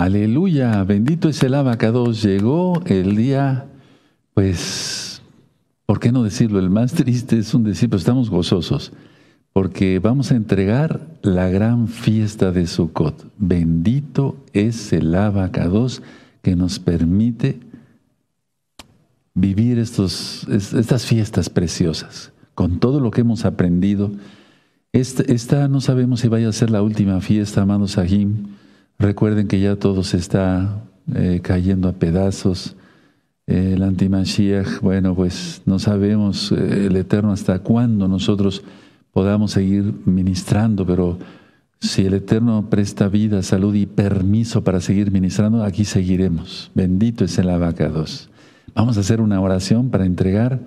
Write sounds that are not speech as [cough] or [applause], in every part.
Aleluya, bendito es el abacados. Llegó el día, pues, ¿por qué no decirlo? El más triste es un decir, pero estamos gozosos, porque vamos a entregar la gran fiesta de Sukkot. Bendito es el abacados que nos permite vivir estos, estas fiestas preciosas, con todo lo que hemos aprendido. Esta, esta no sabemos si vaya a ser la última fiesta, amados Sahim Recuerden que ya todo se está eh, cayendo a pedazos. el antimashiach, bueno, pues no sabemos eh, el Eterno hasta cuándo nosotros podamos seguir ministrando, pero si el Eterno presta vida, salud y permiso para seguir ministrando, aquí seguiremos. Bendito es el abacados. Vamos a hacer una oración para entregar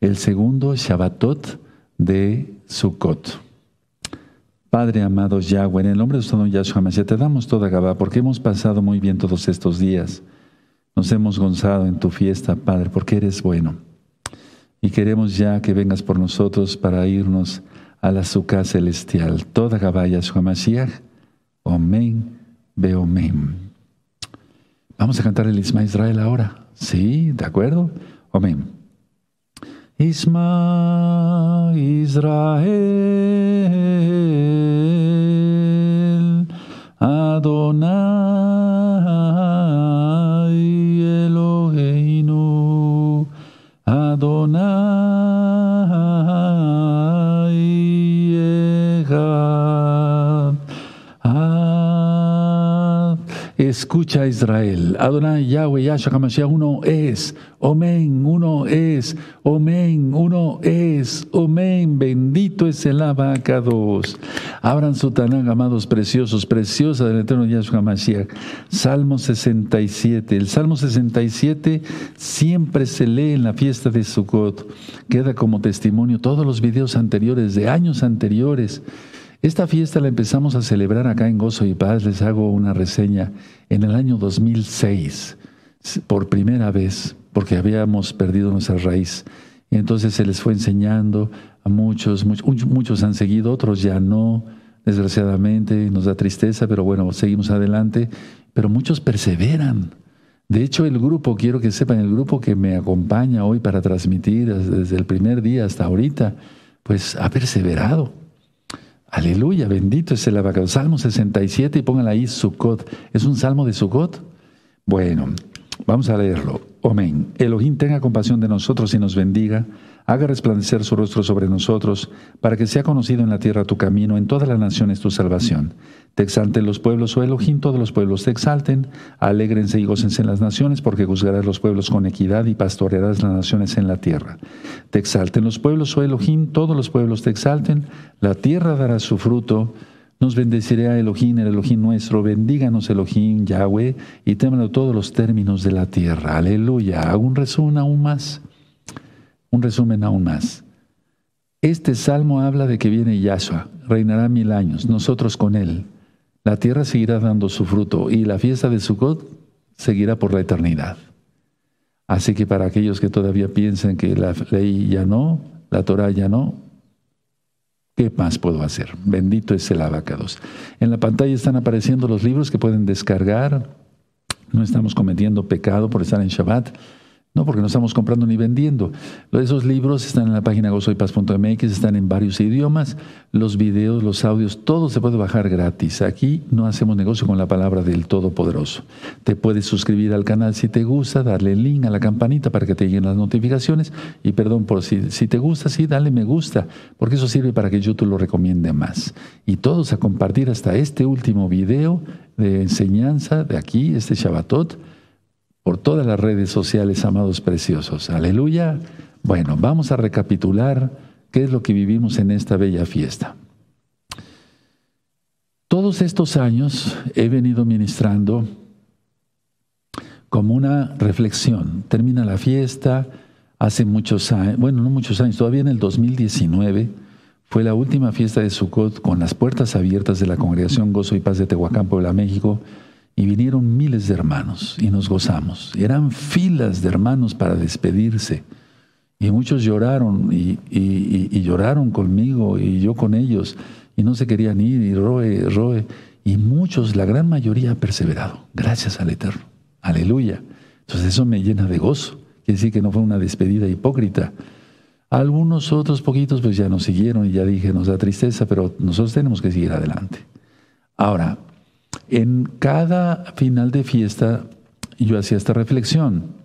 el segundo Shabbatot de Sukkot. Padre amado Yahweh, en el nombre de su don Yahshua Mashiach, te damos toda Gabá porque hemos pasado muy bien todos estos días. Nos hemos gozado en tu fiesta, Padre, porque eres bueno. Y queremos ya que vengas por nosotros para irnos a la azúcar celestial. Toda Gabá Yahshua Mashiach. Omen, Beomen. Vamos a cantar el Isma Israel ahora. Sí, ¿de acuerdo? Amén. Isma Israel Adonai Escucha Israel, Adonai Yahweh Yahshua HaMashiach, uno es, Omen, uno es, Omen, uno es, Omen, bendito es el abacados. Abran su Tanán, amados preciosos, preciosa del eterno Yahshua HaMashiach. Salmo 67, el Salmo 67 siempre se lee en la fiesta de Sukkot, queda como testimonio todos los videos anteriores, de años anteriores. Esta fiesta la empezamos a celebrar acá en Gozo y Paz, les hago una reseña, en el año 2006, por primera vez, porque habíamos perdido nuestra raíz. Y entonces se les fue enseñando a muchos, muchos, muchos han seguido, otros ya no, desgraciadamente, nos da tristeza, pero bueno, seguimos adelante, pero muchos perseveran. De hecho, el grupo, quiero que sepan, el grupo que me acompaña hoy para transmitir desde el primer día hasta ahorita, pues ha perseverado Aleluya, bendito es el abacado. Salmo 67 y póngala ahí Sukkot. ¿Es un salmo de Sukkot? Bueno, vamos a leerlo. Amén. Elohim tenga compasión de nosotros y nos bendiga haga resplandecer su rostro sobre nosotros, para que sea conocido en la tierra tu camino, en todas las naciones tu salvación. Te exalten los pueblos, oh Elohim, todos los pueblos te exalten, alégrense y gócense en las naciones, porque juzgarás los pueblos con equidad y pastorearás las naciones en la tierra. Te exalten los pueblos, oh Elohim, todos los pueblos te exalten, la tierra dará su fruto, nos bendeciré a Elohim, el Elohim nuestro. Bendíganos Elohim, Yahweh, y témelo todos los términos de la tierra. Aleluya. Hago un resumen aún más. Un resumen aún más. Este salmo habla de que viene Yahshua, reinará mil años, nosotros con él. La tierra seguirá dando su fruto y la fiesta de Sukkot seguirá por la eternidad. Así que para aquellos que todavía piensan que la ley ya no, la Torah ya no, ¿qué más puedo hacer? Bendito es el abacados. En la pantalla están apareciendo los libros que pueden descargar. No estamos cometiendo pecado por estar en Shabbat. No, porque no estamos comprando ni vendiendo. Esos libros están en la página gozoypaz.mx, están en varios idiomas. Los videos, los audios, todo se puede bajar gratis. Aquí no hacemos negocio con la palabra del Todopoderoso. Te puedes suscribir al canal si te gusta, darle el link a la campanita para que te lleguen las notificaciones. Y perdón por si, si te gusta, sí, dale me gusta, porque eso sirve para que YouTube lo recomiende más. Y todos a compartir hasta este último video de enseñanza de aquí, este Shabbatot por todas las redes sociales, amados preciosos. Aleluya. Bueno, vamos a recapitular qué es lo que vivimos en esta bella fiesta. Todos estos años he venido ministrando como una reflexión. Termina la fiesta, hace muchos años, bueno, no muchos años, todavía en el 2019 fue la última fiesta de Sukkot con las puertas abiertas de la Congregación Gozo y Paz de Tehuacán, Puebla, México, y vinieron miles de hermanos y nos gozamos. Eran filas de hermanos para despedirse. Y muchos lloraron y, lloraron conmigo y yo con ellos. Y no se querían ir y roe, roe. y muchos, la gran mayoría ha perseverado, gracias al Eterno. Aleluya. Entonces eso me llena de gozo. Quiere decir que no fue una despedida hipócrita. Algunos otros poquitos pues ya nos siguieron y ya dije, nos da tristeza, pero nosotros tenemos que seguir adelante. Ahora, en cada final de fiesta yo hacía esta reflexión.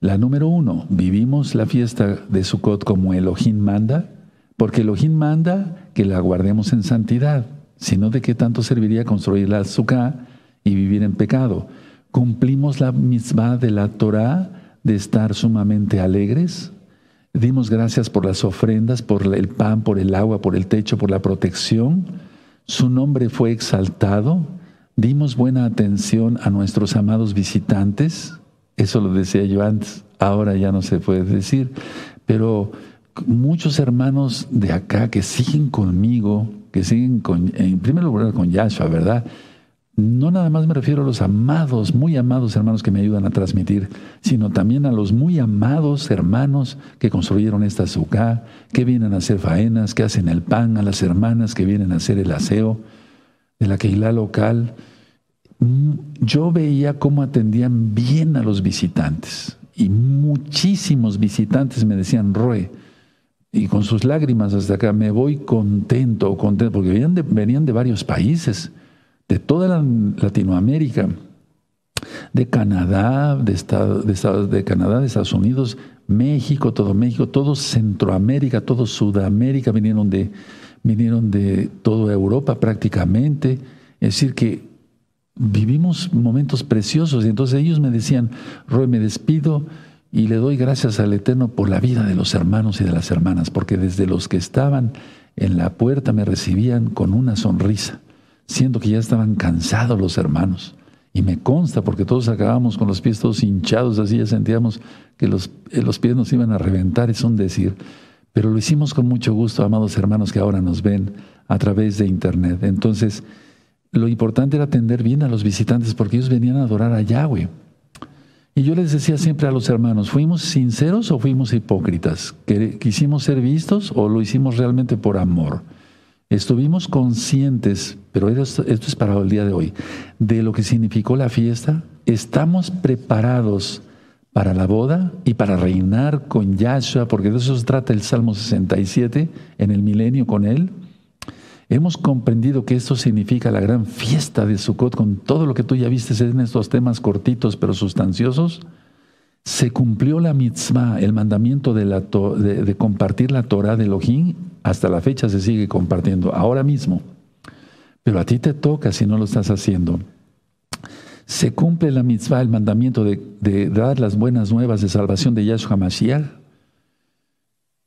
La número uno, ¿vivimos la fiesta de Sukkot como Elohim manda? Porque Elohim manda que la guardemos en santidad, sino de qué tanto serviría construir la Sukkah y vivir en pecado. ¿Cumplimos la misma de la Torah de estar sumamente alegres? Dimos gracias por las ofrendas, por el pan, por el agua, por el techo, por la protección. Su nombre fue exaltado. Dimos buena atención a nuestros amados visitantes. Eso lo decía yo antes, ahora ya no se puede decir, pero muchos hermanos de acá que siguen conmigo, que siguen con, en primer lugar con Yahshua, ¿verdad? No nada más me refiero a los amados, muy amados hermanos que me ayudan a transmitir, sino también a los muy amados hermanos que construyeron esta azúcar, que vienen a hacer faenas, que hacen el pan, a las hermanas que vienen a hacer el aseo de la Keilah local. Mm, yo veía cómo atendían bien a los visitantes y muchísimos visitantes me decían, Roe, y con sus lágrimas hasta acá, me voy contento, contento, porque venían de, venían de varios países, de toda la Latinoamérica, de Canadá, de, Estado, de, de Canadá, de Estados Unidos, México, todo México, todo Centroamérica, todo Sudamérica, vinieron de, vinieron de toda Europa prácticamente. Es decir, que vivimos momentos preciosos. Y entonces ellos me decían, Roy, me despido y le doy gracias al Eterno por la vida de los hermanos y de las hermanas, porque desde los que estaban en la puerta me recibían con una sonrisa, siendo que ya estaban cansados los hermanos. Y me consta, porque todos acabamos con los pies todos hinchados, así ya sentíamos que los, eh, los pies nos iban a reventar, es un decir. Pero lo hicimos con mucho gusto, amados hermanos que ahora nos ven a través de Internet. Entonces, lo importante era atender bien a los visitantes porque ellos venían a adorar a Yahweh. Y yo les decía siempre a los hermanos, ¿fuimos sinceros o fuimos hipócritas? ¿Quisimos ser vistos o lo hicimos realmente por amor? Estuvimos conscientes, pero esto es para el día de hoy, de lo que significó la fiesta. Estamos preparados para la boda y para reinar con Yahshua, porque de eso se trata el Salmo 67, en el milenio con Él. Hemos comprendido que esto significa la gran fiesta de Sukkot con todo lo que tú ya viste en estos temas cortitos pero sustanciosos. Se cumplió la mitzvah, el mandamiento de, compartir la Torah de Elohim. Hasta la fecha se sigue compartiendo, ahora mismo. Pero a ti te toca si no lo estás haciendo. Se cumple la mitzvah, el mandamiento de, dar las buenas nuevas de salvación de Yahshua Mashiach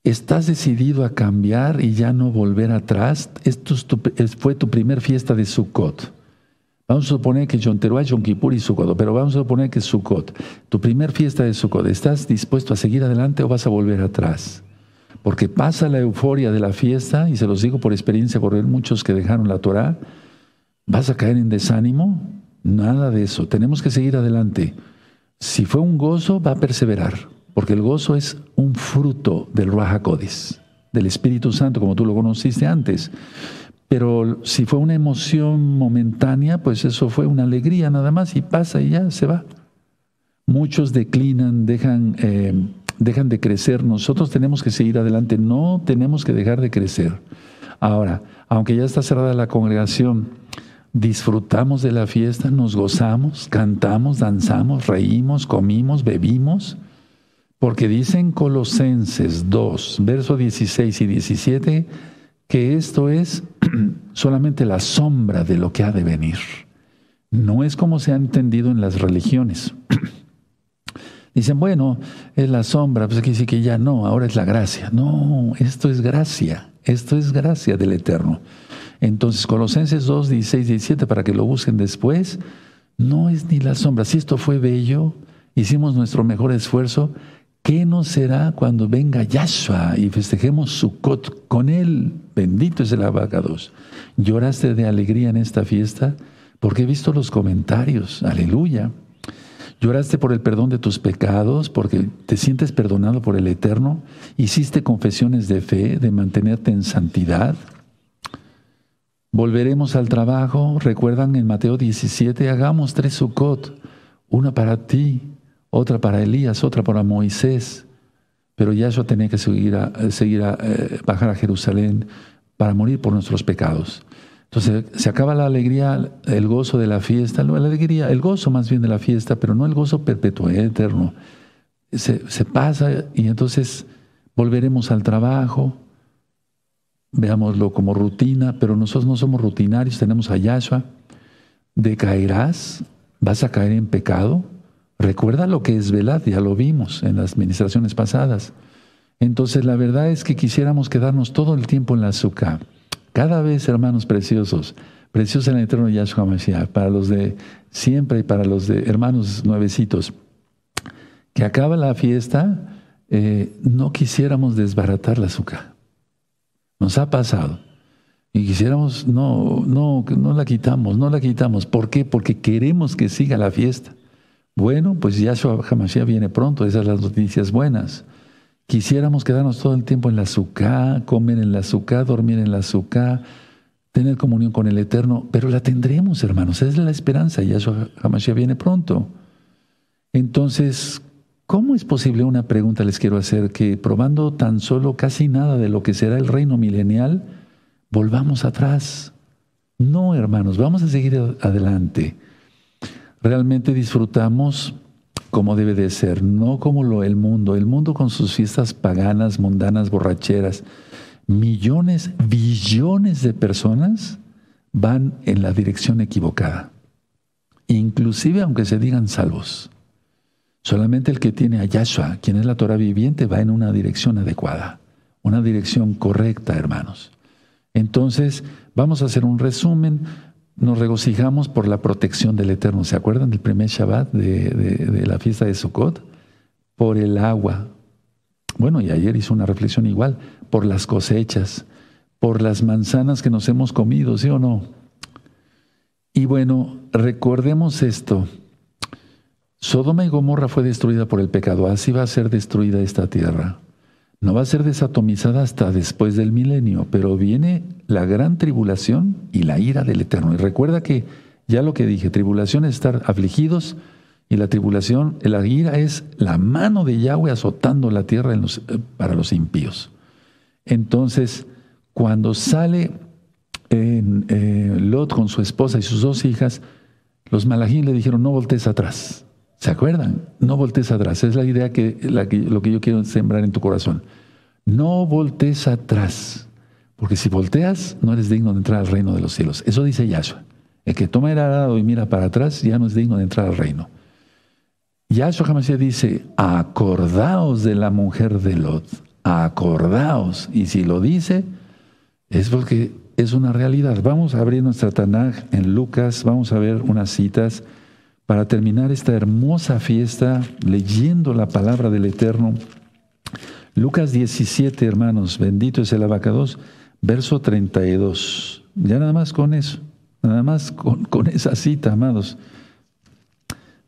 ¿Estás decidido a cambiar y ya no volver atrás? Esto fue tu primer fiesta de Sukkot. Vamos a suponer que Yom Teruah, Yom y Sukkot, pero vamos a suponer que Sukkot. Tu primer fiesta de Sukkot, ¿estás dispuesto a seguir adelante o vas a volver atrás? Porque pasa la euforia de la fiesta, y se los digo por experiencia, por ver muchos que dejaron la Torah, ¿vas a caer en desánimo? Nada de eso. Tenemos que seguir adelante. Si fue un gozo, va a perseverar porque el gozo es un fruto del Ruach del Espíritu Santo, como tú lo conociste antes. Pero si fue una emoción momentánea, pues eso fue una alegría nada más y pasa y ya se va. Muchos declinan, dejan, eh, dejan de crecer. Nosotros tenemos que seguir adelante, no tenemos que dejar de crecer. Ahora, aunque ya está cerrada la congregación, disfrutamos de la fiesta, nos gozamos, cantamos, danzamos, reímos, comimos, bebimos. Porque dicen Colosenses 2, versos 16 y 17, que esto es [clears throat] solamente la sombra de lo que ha de venir. No es como se ha entendido en las religiones. [clears throat] Dicen, bueno, es la sombra, pues aquí dice que ya no, ahora es la gracia. No, esto es gracia, esto es gracia del Eterno. Entonces, Colosenses 2, 16 y 17, para que lo busquen después, no es ni la sombra. Si esto fue bello, hicimos nuestro mejor esfuerzo, ¿Qué nos será cuando venga Yahshua y festejemos Sukkot con él? Bendito es el abacados. ¿Lloraste de alegría en esta fiesta? Porque he visto los comentarios. Aleluya. ¿Lloraste por el perdón de tus pecados? Porque te sientes perdonado por el Eterno. ¿Hiciste confesiones de fe, de mantenerte en santidad? Volveremos al trabajo. Recuerdan en Mateo 17, hagamos tres Sukkot, una para ti, otra para Elías, otra para Moisés. Pero Yahshua tenía que seguir a, seguir a eh, bajar a Jerusalén para morir por nuestros pecados. Entonces se acaba la alegría, el gozo de la fiesta, la alegría, el gozo más bien de la fiesta, pero no el gozo perpetuo, eterno. Se, se pasa y entonces volveremos al trabajo, veámoslo como rutina, pero nosotros no somos rutinarios, tenemos a Yahshua. Decaerás, vas a caer en pecado. Recuerda lo que es velad, ya lo vimos en las administraciones pasadas. Entonces la verdad es que quisiéramos quedarnos todo el tiempo en la azúcar. Cada vez, hermanos preciosos, preciosos en el eterno Yahshua Mashiach, para los de siempre y para los de hermanos nuevecitos, que acaba la fiesta, eh, no quisiéramos desbaratar la azúcar. Nos ha pasado. Y quisiéramos, no, no, no la quitamos, no la quitamos. ¿Por qué? Porque queremos que siga la fiesta. Bueno, pues Yahshua Hamashiach viene pronto, esas son las noticias buenas. Quisiéramos quedarnos todo el tiempo en la azúcar, comer en la azúcar, dormir en la azúcar, tener comunión con el Eterno, pero la tendremos, hermanos, esa es la esperanza, Yahshua Hamashiach viene pronto. Entonces, ¿cómo es posible, una pregunta les quiero hacer, que probando tan solo casi nada de lo que será el reino milenial, volvamos atrás? No, hermanos, vamos a seguir adelante. Realmente disfrutamos como debe de ser, no como lo el mundo. El mundo con sus fiestas paganas, mundanas, borracheras. Millones, billones de personas van en la dirección equivocada. Inclusive aunque se digan salvos. Solamente el que tiene a Yahshua, quien es la Torah viviente, va en una dirección adecuada, una dirección correcta, hermanos. Entonces, vamos a hacer un resumen nos regocijamos por la protección del Eterno. ¿Se acuerdan del primer Shabbat de, la fiesta de Sukkot? Por el agua. Bueno, y ayer hizo una reflexión igual, por las cosechas, por las manzanas que nos hemos comido, ¿sí o no? Y bueno, recordemos esto. Sodoma y Gomorra fue destruida por el pecado, así va a ser destruida esta tierra. No va a ser desatomizada hasta después del milenio, pero viene la gran tribulación y la ira del Eterno. Y recuerda que ya lo que dije, tribulación es estar afligidos y la tribulación, la ira es la mano de Yahweh azotando la tierra eh, para los impíos. Entonces, cuando sale eh, Lot con su esposa y sus dos hijas, los malajín le dijeron, no voltees atrás. ¿Se acuerdan? No voltees atrás. Es la idea que, lo que yo quiero sembrar en tu corazón. No voltees atrás. Porque si volteas, no eres digno de entrar al reino de los cielos. Eso dice Yahshua. El que toma el arado y mira para atrás ya no es digno de entrar al reino. Yahshua jamás dice, acordaos de la mujer de Lot. Acordaos. Y si lo dice, es porque es una realidad. Vamos a abrir nuestra Tanaj en Lucas, vamos a ver unas citas para terminar esta hermosa fiesta leyendo la palabra del Eterno. Lucas 17, hermanos, bendito es el abacados, verso 32. Ya nada más con eso, nada más con, esa cita, amados.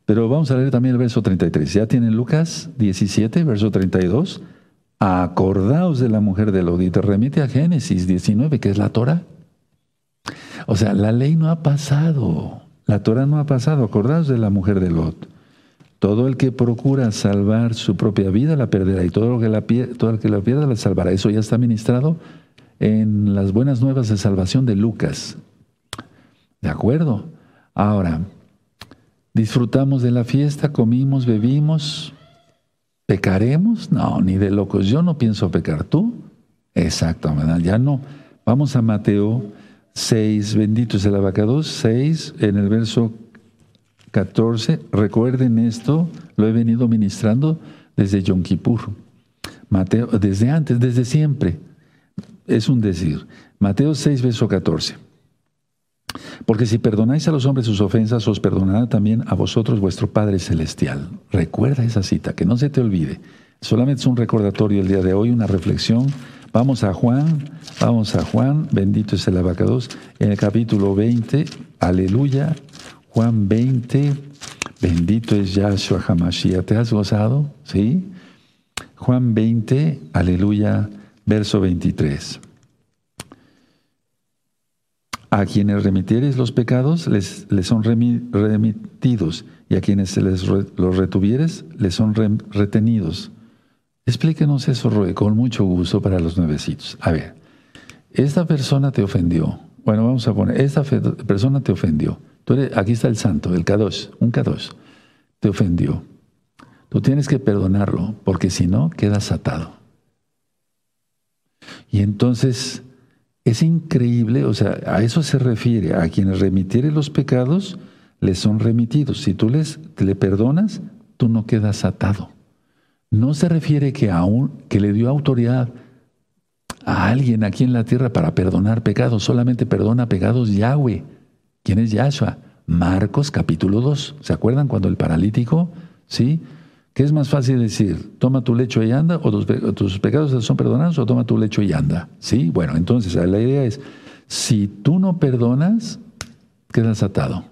Pero vamos a leer también el verso 33. Ya tienen Lucas 17, verso 32. Acordaos de la mujer de te remite a Génesis 19, que es la Torah. O sea, la ley no ha pasado. La Torah no ha pasado. Acordaos de la mujer de Lot. Todo el que procura salvar su propia vida la perderá y todo, el que la pierda la salvará. Eso ya está ministrado en las buenas nuevas de salvación de Lucas. ¿De acuerdo? Ahora, disfrutamos de la fiesta, comimos, bebimos, ¿pecaremos? No, ni de locos. Yo no pienso pecar. ¿Tú? Exactamente, ya no. Vamos a Mateo 6, bendito es el abacados, 6, en el verso 14. Recuerden esto, lo he venido ministrando desde Yom Kippur. Mateo, desde antes, desde siempre. Es un decir. Mateo 6, verso 14. Porque si perdonáis a los hombres sus ofensas, os perdonará también a vosotros vuestro Padre Celestial. Recuerda esa cita, que no se te olvide. Solamente es un recordatorio el día de hoy, una reflexión Vamos a Juan, vamos a Juan, bendito es el abacados, en el capítulo 20, aleluya, Juan 20, bendito es Yahshua Hamashiach. ¿Te has gozado? ¿Sí? Juan 20, aleluya, verso 23. A quienes remitieres los pecados, les, les son remitidos, y a quienes se les los retuvieres, les son retenidos. Explíquenos eso, Roe, con mucho gusto para los nuevecitos. A ver, esta persona te ofendió. Bueno, vamos a poner, esta persona te ofendió. Tú aquí está el santo, el Kadosh, un Kadosh. Te ofendió. Tú tienes que perdonarlo, porque si no, quedas atado. Y entonces es increíble, o sea, a eso se refiere, a quienes remitieren los pecados, les son remitidos. Si tú les, le perdonas, tú no quedas atado. No se refiere que aún que le dio autoridad a alguien aquí en la tierra para perdonar pecados, solamente perdona pecados Yahweh. ¿Quién es Yahshua? Marcos capítulo 2. ¿Se acuerdan cuando el paralítico, sí? ¿Qué es más fácil decir? ¿Toma tu lecho y anda? ¿O tus, pecados son perdonados? ¿O toma tu lecho y anda? ¿Sí? Bueno, entonces la idea es, si tú no perdonas, quedas atado.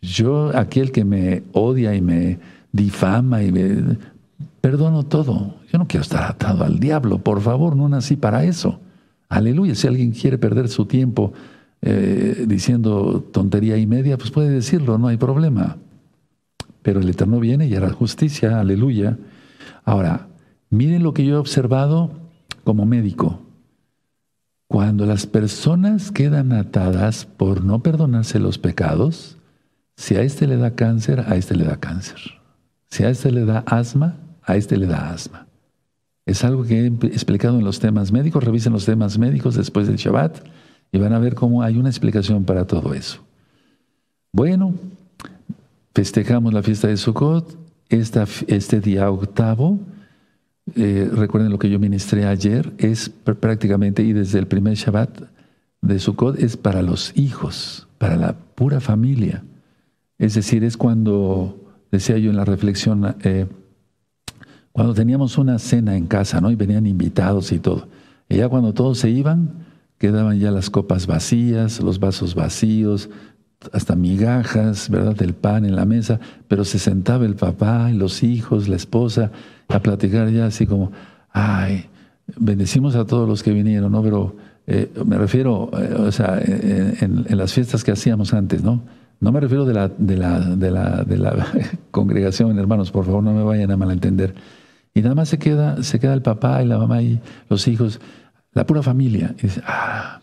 Yo, aquel que me odia y me difama y. Perdono todo. Yo no quiero estar atado al diablo, por favor, no nací para eso. Aleluya. Si alguien quiere perder su tiempo eh, diciendo tontería y media, pues puede decirlo, no hay problema pero el Eterno viene y hará justicia, aleluya. Ahora, miren lo que yo he observado como médico. Cuando las personas quedan atadas por no perdonarse los pecados, si a este le da cáncer, a este le da cáncer. Si a este le da asma, a este le da asma. Es algo que he explicado en los temas médicos. Revisen los temas médicos después del Shabbat y van a ver cómo hay una explicación para todo eso. Bueno, festejamos la fiesta de Sukkot, este día octavo, eh, recuerden lo que yo ministré ayer, es prácticamente, y desde el primer Shabbat de Sukkot, es para los hijos, para la pura familia. Es decir, es cuando, decía yo en la reflexión, eh, cuando teníamos una cena en casa, ¿no? Y venían invitados y todo. Y ya cuando todos se iban, quedaban ya las copas vacías, los vasos vacíos, hasta migajas, ¿verdad?, del pan en la mesa, pero se sentaba el papá los hijos, la esposa, a platicar ya así como, ay, bendecimos a todos los que vinieron, ¿no? Pero eh, me refiero, eh, o sea, en, las fiestas que hacíamos antes, ¿no? No me refiero de la, de la, de la, de la [laughs] congregación, hermanos, por favor, no me vayan a malentender. Y nada más se queda, se queda el papá y la mamá y los hijos, la pura familia. Y dice, ah,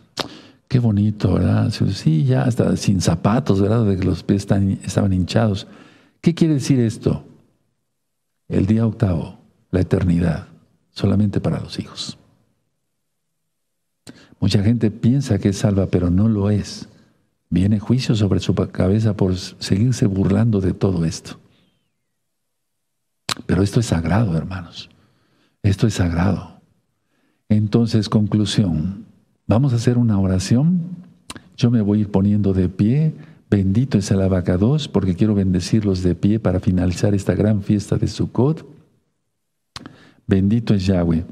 Qué bonito, ¿verdad? Sí, ya hasta sin zapatos, ¿verdad? De que los pies estaban hinchados. ¿Qué quiere decir esto? El día octavo, la eternidad, solamente para los hijos. Mucha gente piensa que es salva, pero no lo es. Viene juicio sobre su cabeza por seguirse burlando de todo esto. Pero esto es sagrado, hermanos. Esto es sagrado. Entonces, conclusión, Vamos a hacer una oración. Yo me voy a ir poniendo de pie. Bendito es el abacados, porque quiero bendecirlos de pie para finalizar esta gran fiesta de Sukkot. Bendito es Yahweh.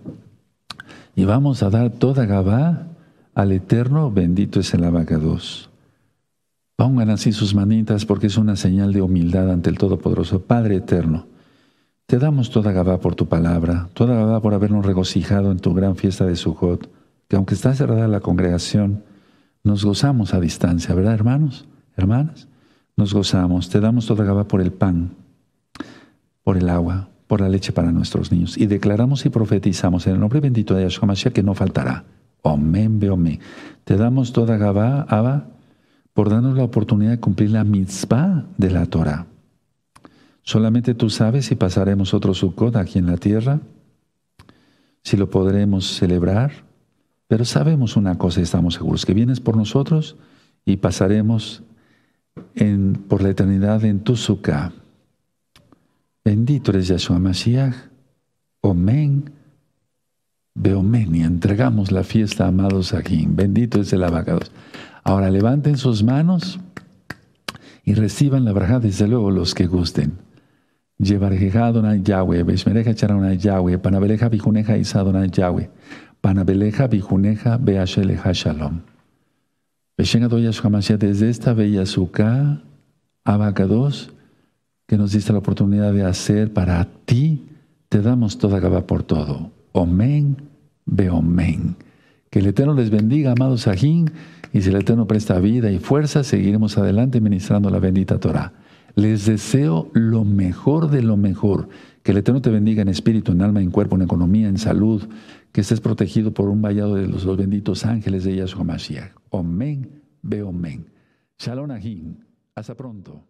Y vamos a dar toda Gabá al Eterno. Bendito es el abacados. Pongan así sus manitas porque es una señal de humildad ante el Todopoderoso. Padre Eterno, te damos toda Gabá por tu palabra, toda Gabá por habernos regocijado en tu gran fiesta de Sukkot que aunque está cerrada la congregación, nos gozamos a distancia, ¿verdad, hermanos? Hermanas, nos gozamos. Te damos toda gaba por el pan, por el agua, por la leche para nuestros niños. Y declaramos y profetizamos en el nombre bendito de Yahshua Mashiach que no faltará. Omen, beomen. Te damos toda gaba, Abba, por darnos la oportunidad de cumplir la mitzvah de la Torah. Solamente tú sabes si pasaremos otro Sukkot aquí en la tierra, si lo podremos celebrar pero sabemos una cosa y estamos seguros, que vienes por nosotros y pasaremos en, por la eternidad en tu sukkah. Bendito eres Yahshua Mashiach. Omen. Beomen. Y entregamos la fiesta, amados aquí. Bendito es el abacados. Ahora levanten sus manos y reciban la braja, desde luego, los que gusten. Llevareja Adonai Yahweh, Beshmereja Charana Yahweh, Panabeleja Bijuneja Isadonai Yahweh. Panabeleja, Bijuneja, Beasheleja Shalom. Desde esta bella suka, Abacados, que nos diste la oportunidad de hacer para ti, te damos toda gaba por todo. Omen, Beomen. Que el Eterno les bendiga, amados Sajín, y si el Eterno presta vida y fuerza, seguiremos adelante ministrando la bendita Torah. Les deseo lo mejor de lo mejor. Que el Eterno te bendiga en espíritu, en alma, en cuerpo, en economía, en salud. Que estés protegido por un vallado de los, benditos ángeles de Yahshua Mashiach. Omen, ve omen. Shalom Ahim. Hasta pronto.